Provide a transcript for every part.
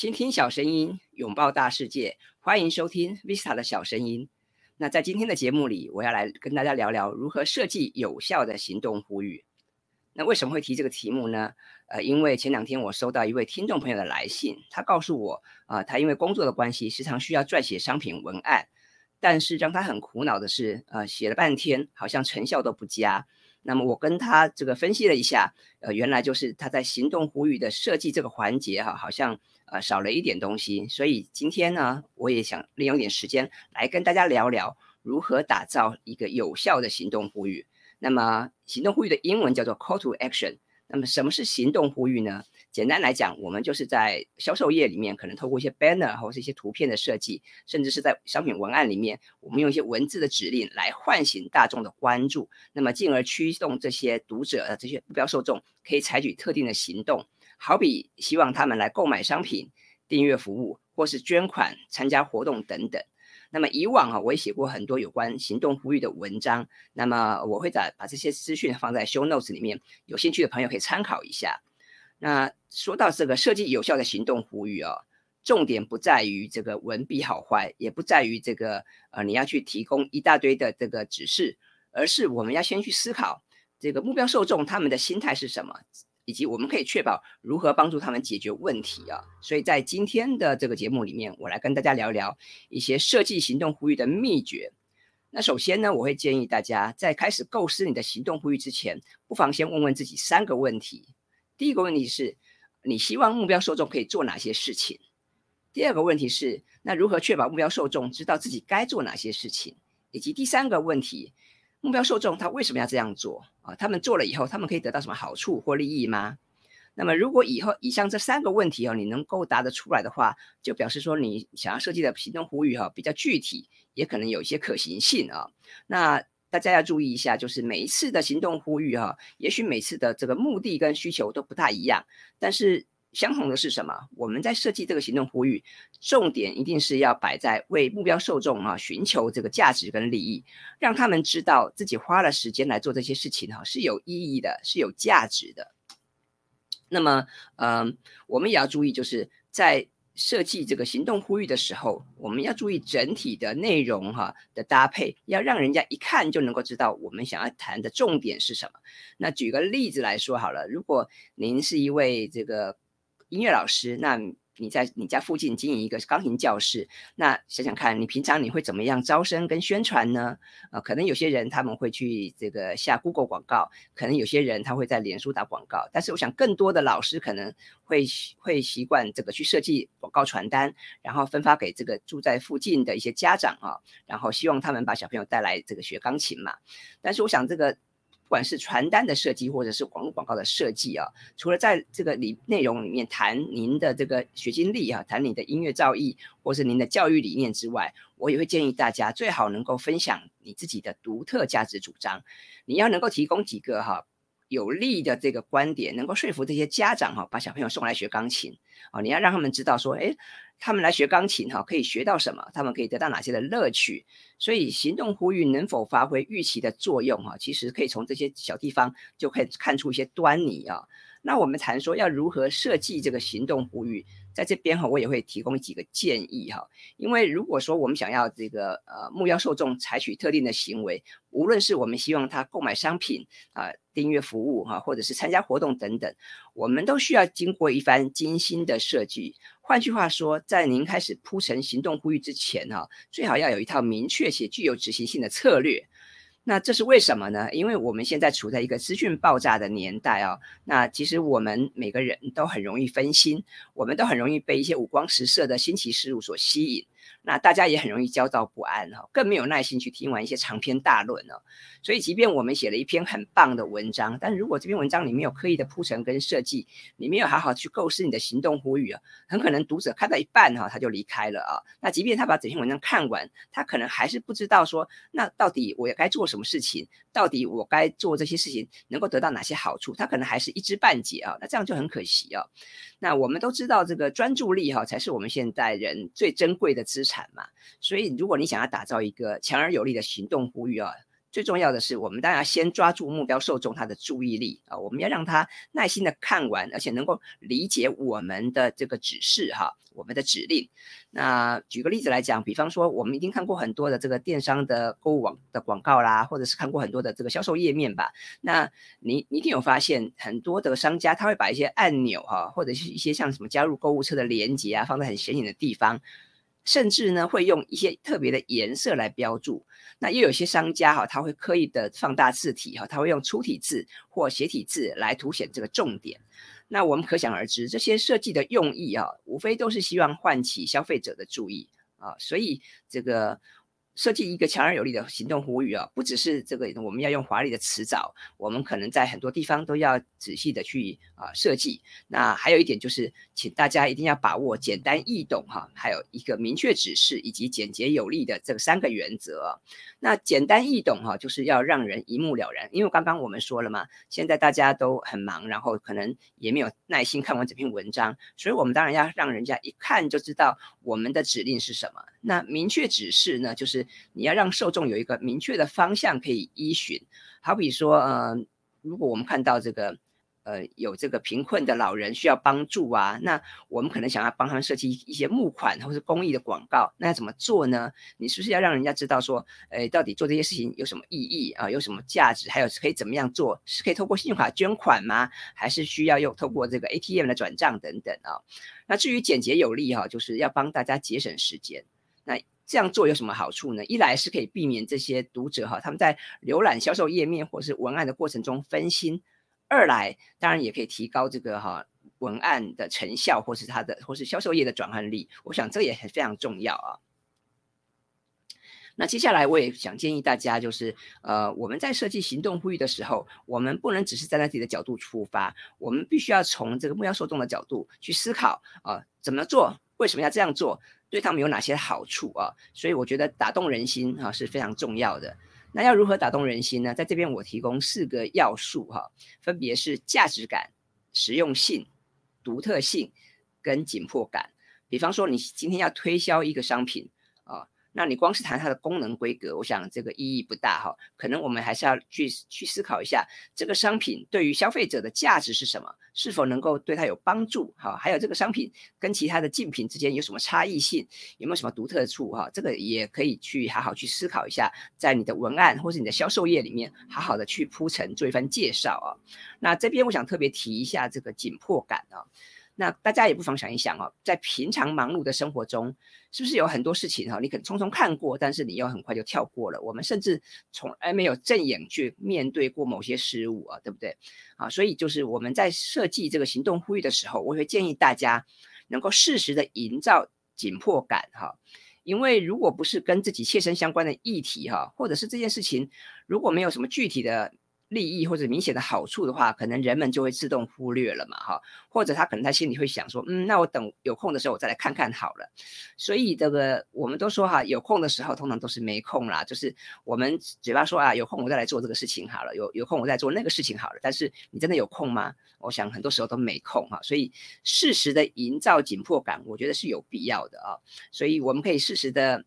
倾听小声音，拥抱大世界，欢迎收听 Vista 的小声音。那在今天的节目里，我要来跟大家聊聊如何设计有效的行动呼吁。那为什么会提这个题目呢？呃，因为前两天我收到一位听众朋友的来信，他告诉我，啊，他因为工作的关系，时常需要撰写商品文案，但是让他很苦恼的是，呃，写了半天，好像成效都不佳。那么我跟他这个分析了一下，呃，原来就是他在行动呼吁的设计这个环节哈，好像呃少了一点东西。所以今天呢，我也想利用一点时间来跟大家聊聊如何打造一个有效的行动呼吁。那么行动呼吁的英文叫做 call to action。那么什么是行动呼吁呢？简单来讲，我们就是在销售页里面，可能透过一些 banner 或者是一些图片的设计，甚至是在商品文案里面，我们用一些文字的指令来唤醒大众的关注，那么进而驱动这些读者的这些目标受众可以采取特定的行动，好比希望他们来购买商品、订阅服务或是捐款、参加活动等等。那么以往啊，我也写过很多有关行动呼吁的文章。那么我会在把这些资讯放在 show notes 里面，有兴趣的朋友可以参考一下。那说到这个设计有效的行动呼吁哦，重点不在于这个文笔好坏，也不在于这个呃你要去提供一大堆的这个指示，而是我们要先去思考这个目标受众他们的心态是什么。以及我们可以确保如何帮助他们解决问题啊，所以在今天的这个节目里面，我来跟大家聊聊一些设计行动呼吁的秘诀。那首先呢，我会建议大家在开始构思你的行动呼吁之前，不妨先问问自己三个问题。第一个问题是，你希望目标受众可以做哪些事情？第二个问题是，那如何确保目标受众知道自己该做哪些事情？以及第三个问题。目标受众他为什么要这样做啊？他们做了以后，他们可以得到什么好处或利益吗？那么，如果以后以上这三个问题哦，你能够答得出来的话，就表示说你想要设计的行动呼吁哈比较具体，也可能有一些可行性啊。那大家要注意一下，就是每一次的行动呼吁哈，也许每次的这个目的跟需求都不太一样，但是。相同的是什么？我们在设计这个行动呼吁，重点一定是要摆在为目标受众啊寻求这个价值跟利益，让他们知道自己花了时间来做这些事情哈是有意义的，是有价值的。那么，嗯，我们也要注意，就是在设计这个行动呼吁的时候，我们要注意整体的内容哈的搭配，要让人家一看就能够知道我们想要谈的重点是什么。那举个例子来说好了，如果您是一位这个。音乐老师，那你在你家附近经营一个钢琴教室，那想想看你平常你会怎么样招生跟宣传呢？呃，可能有些人他们会去这个下 Google 广告，可能有些人他会在脸书打广告，但是我想更多的老师可能会会习惯这个去设计广告传单，然后分发给这个住在附近的一些家长啊，然后希望他们把小朋友带来这个学钢琴嘛。但是我想这个。不管是传单的设计，或者是网络广告的设计啊，除了在这个里内容里面谈您的这个学经历啊，谈你的音乐造诣，或是您的教育理念之外，我也会建议大家最好能够分享你自己的独特价值主张。你要能够提供几个哈有利的这个观点，能够说服这些家长哈，把小朋友送来学钢琴啊，你要让他们知道说，哎。他们来学钢琴哈，可以学到什么？他们可以得到哪些的乐趣？所以行动呼吁能否发挥预期的作用哈？其实可以从这些小地方就可以看出一些端倪啊。那我们谈说要如何设计这个行动呼吁，在这边哈，我也会提供几个建议哈。因为如果说我们想要这个呃目标受众采取特定的行为，无论是我们希望他购买商品啊、订阅服务哈，或者是参加活动等等，我们都需要经过一番精心的设计。换句话说，在您开始铺陈行动呼吁之前，哈，最好要有一套明确且具有执行性的策略。那这是为什么呢？因为我们现在处在一个资讯爆炸的年代啊。那其实我们每个人都很容易分心，我们都很容易被一些五光十色的新奇事物所吸引。那大家也很容易焦躁不安哈，更没有耐心去听完一些长篇大论了。所以，即便我们写了一篇很棒的文章，但如果这篇文章你没有刻意的铺陈跟设计，你没有好好去构思你的行动呼吁啊，很可能读者看到一半哈，他就离开了啊。那即便他把整篇文章看完，他可能还是不知道说，那到底我该做什么事情，到底我该做这些事情能够得到哪些好处，他可能还是一知半解啊。那这样就很可惜啊。那我们都知道，这个专注力哈，才是我们现代人最珍贵的资产嘛。所以，如果你想要打造一个强而有力的行动呼吁啊，最重要的是，我们当然要先抓住目标受众他的注意力啊，我们要让他耐心的看完，而且能够理解我们的这个指示哈，我们的指令。那举个例子来讲，比方说我们一定看过很多的这个电商的购物网的广告啦，或者是看过很多的这个销售页面吧。那你你一定有发现，很多的商家他会把一些按钮哈，或者是一些像什么加入购物车的连接啊，放在很显眼的地方。甚至呢，会用一些特别的颜色来标注。那又有些商家哈，他会刻意的放大字体哈，他会用粗体字或斜体字来凸显这个重点。那我们可想而知，这些设计的用意啊，无非都是希望唤起消费者的注意啊。所以这个。设计一个强而有力的行动呼吁啊，不只是这个我们要用华丽的词藻，我们可能在很多地方都要仔细的去啊设计。那还有一点就是，请大家一定要把握简单易懂哈，还有一个明确指示以及简洁有力的这三个原则。那简单易懂哈，就是要让人一目了然。因为刚刚我们说了嘛，现在大家都很忙，然后可能也没有耐心看完整篇文章，所以我们当然要让人家一看就知道我们的指令是什么。那明确指示呢，就是你要让受众有一个明确的方向可以依循。好比说，呃，如果我们看到这个。呃，有这个贫困的老人需要帮助啊，那我们可能想要帮他们设计一些募款或是公益的广告，那要怎么做呢？你是不是要让人家知道说，哎，到底做这些事情有什么意义啊？有什么价值？还有可以怎么样做？是可以透过信用卡捐款吗？还是需要用透过这个 ATM 的转账等等啊？那至于简洁有力哈，就是要帮大家节省时间。那这样做有什么好处呢？一来是可以避免这些读者哈，他们在浏览销售页面或是文案的过程中分心。二来，当然也可以提高这个哈文案的成效，或是它的，或是销售页的转换率。我想这也很非常重要啊。那接下来我也想建议大家，就是呃，我们在设计行动呼吁的时候，我们不能只是站在自己的角度出发，我们必须要从这个目标受众的角度去思考啊，怎么做，为什么要这样做，对他们有哪些好处啊？所以我觉得打动人心啊是非常重要的。那要如何打动人心呢？在这边我提供四个要素哈，分别是价值感、实用性、独特性跟紧迫感。比方说，你今天要推销一个商品。那你光是谈它的功能规格，我想这个意义不大哈。可能我们还是要去去思考一下，这个商品对于消费者的价值是什么，是否能够对他有帮助？哈，还有这个商品跟其他的竞品之间有什么差异性，有没有什么独特处？哈，这个也可以去好好去思考一下，在你的文案或是你的销售页里面，好好的去铺陈做一番介绍啊。那这边我想特别提一下这个紧迫感啊。那大家也不妨想一想哦，在平常忙碌的生活中，是不是有很多事情哈，你可能匆匆看过，但是你又很快就跳过了。我们甚至从来没有正眼去面对过某些事物啊，对不对？啊，所以就是我们在设计这个行动呼吁的时候，我会建议大家能够适时的营造紧迫感哈，因为如果不是跟自己切身相关的议题哈，或者是这件事情如果没有什么具体的。利益或者明显的好处的话，可能人们就会自动忽略了嘛，哈，或者他可能他心里会想说，嗯，那我等有空的时候我再来看看好了。所以这个我们都说哈，有空的时候通常都是没空啦，就是我们嘴巴说啊，有空我再来做这个事情好了，有有空我再做那个事情好了。但是你真的有空吗？我想很多时候都没空哈，所以适时的营造紧迫感，我觉得是有必要的啊。所以我们可以适时的。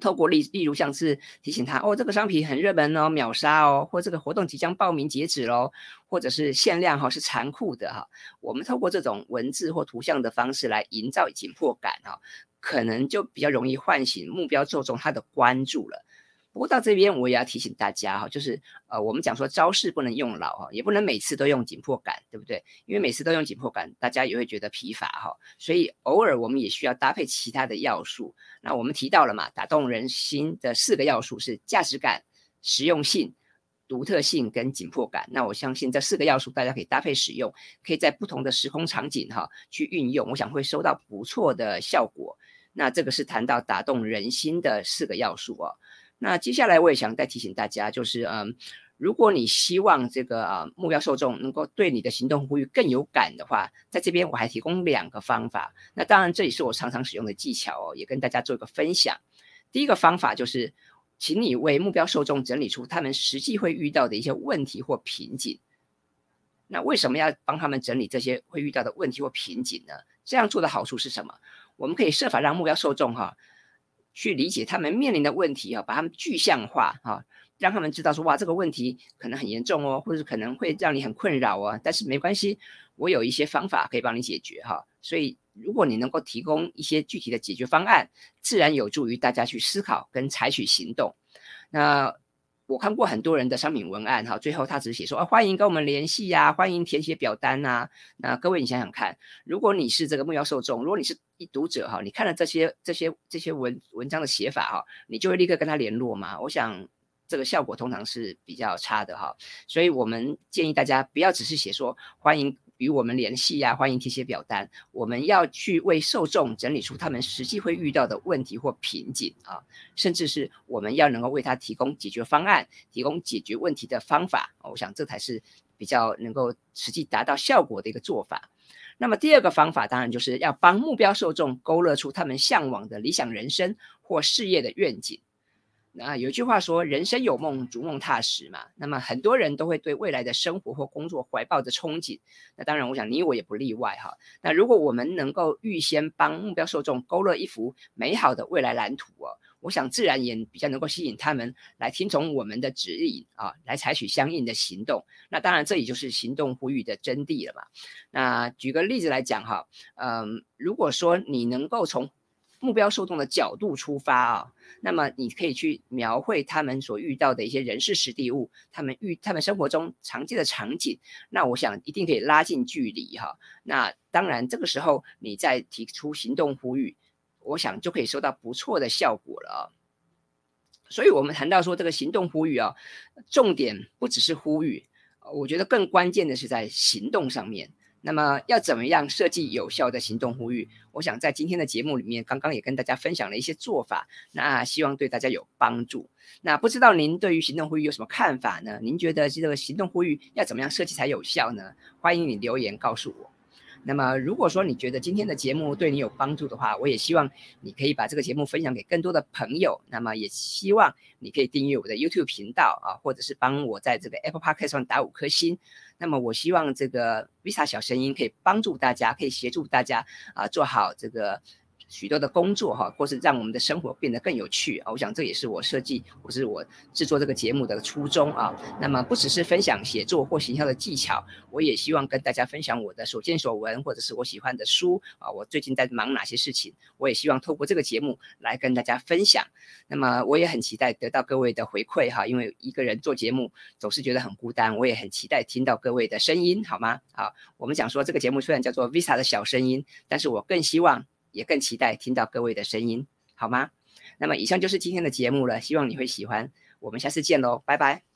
透过例例如像是提醒他哦，这个商品很热门哦，秒杀哦，或这个活动即将报名截止喽，或者是限量哈，是残酷的哈。我们透过这种文字或图像的方式来营造紧迫感哈，可能就比较容易唤醒目标受众他的关注了。不过到这边我也要提醒大家哈，就是呃，我们讲说招式不能用老哈，也不能每次都用紧迫感，对不对？因为每次都用紧迫感，大家也会觉得疲乏哈。所以偶尔我们也需要搭配其他的要素。那我们提到了嘛，打动人心的四个要素是价值感、实用性、独特性跟紧迫感。那我相信这四个要素大家可以搭配使用，可以在不同的时空场景哈去运用，我想会收到不错的效果。那这个是谈到打动人心的四个要素哦。那接下来我也想再提醒大家，就是嗯，如果你希望这个啊目标受众能够对你的行动呼吁更有感的话，在这边我还提供两个方法。那当然这也是我常常使用的技巧哦，也跟大家做一个分享。第一个方法就是，请你为目标受众整理出他们实际会遇到的一些问题或瓶颈。那为什么要帮他们整理这些会遇到的问题或瓶颈呢？这样做的好处是什么？我们可以设法让目标受众哈。去理解他们面临的问题啊，把他们具象化啊，让他们知道说，哇，这个问题可能很严重哦，或者可能会让你很困扰哦。但是没关系，我有一些方法可以帮你解决哈。所以，如果你能够提供一些具体的解决方案，自然有助于大家去思考跟采取行动。那。我看过很多人的商品文案，哈，最后他只是写说啊，欢迎跟我们联系呀，欢迎填写表单呐。那各位你想想看，如果你是这个目标受众，如果你是一读者哈，你看了这些这些这些文文章的写法哈，你就会立刻跟他联络吗？我想这个效果通常是比较差的哈。所以我们建议大家不要只是写说欢迎。与我们联系呀，欢迎填写表单。我们要去为受众整理出他们实际会遇到的问题或瓶颈啊，甚至是我们要能够为他提供解决方案，提供解决问题的方法。我想这才是比较能够实际达到效果的一个做法。那么第二个方法，当然就是要帮目标受众勾勒出他们向往的理想人生或事业的愿景。那有一句话说：“人生有梦，逐梦踏实。”嘛，那么很多人都会对未来的生活或工作怀抱着憧憬。那当然，我想你我也不例外哈。那如果我们能够预先帮目标受众勾勒一幅美好的未来蓝图哦，我想自然也比较能够吸引他们来听从我们的指引啊，来采取相应的行动。那当然，这也就是行动呼吁的真谛了嘛。那举个例子来讲哈，嗯，如果说你能够从目标受众的角度出发啊，那么你可以去描绘他们所遇到的一些人事实地物，他们遇他们生活中常见的场景，那我想一定可以拉近距离哈。那当然这个时候你再提出行动呼吁，我想就可以收到不错的效果了。所以我们谈到说这个行动呼吁啊，重点不只是呼吁，我觉得更关键的是在行动上面。那么要怎么样设计有效的行动呼吁？我想在今天的节目里面，刚刚也跟大家分享了一些做法，那希望对大家有帮助。那不知道您对于行动呼吁有什么看法呢？您觉得这个行动呼吁要怎么样设计才有效呢？欢迎你留言告诉我。那么，如果说你觉得今天的节目对你有帮助的话，我也希望你可以把这个节目分享给更多的朋友。那么，也希望你可以订阅我的 YouTube 频道啊，或者是帮我在这个 Apple Podcast 上打五颗星。那么，我希望这个 Visa 小声音可以帮助大家，可以协助大家啊，做好这个。许多的工作哈，或是让我们的生活变得更有趣啊！我想这也是我设计或是我制作这个节目的初衷啊。那么不只是分享写作或形象的技巧，我也希望跟大家分享我的所见所闻，或者是我喜欢的书啊。我最近在忙哪些事情？我也希望透过这个节目来跟大家分享。那么我也很期待得到各位的回馈哈，因为一个人做节目总是觉得很孤单，我也很期待听到各位的声音，好吗？好，我们讲说这个节目虽然叫做 Visa 的小声音，但是我更希望。也更期待听到各位的声音，好吗？那么以上就是今天的节目了，希望你会喜欢。我们下次见喽，拜拜。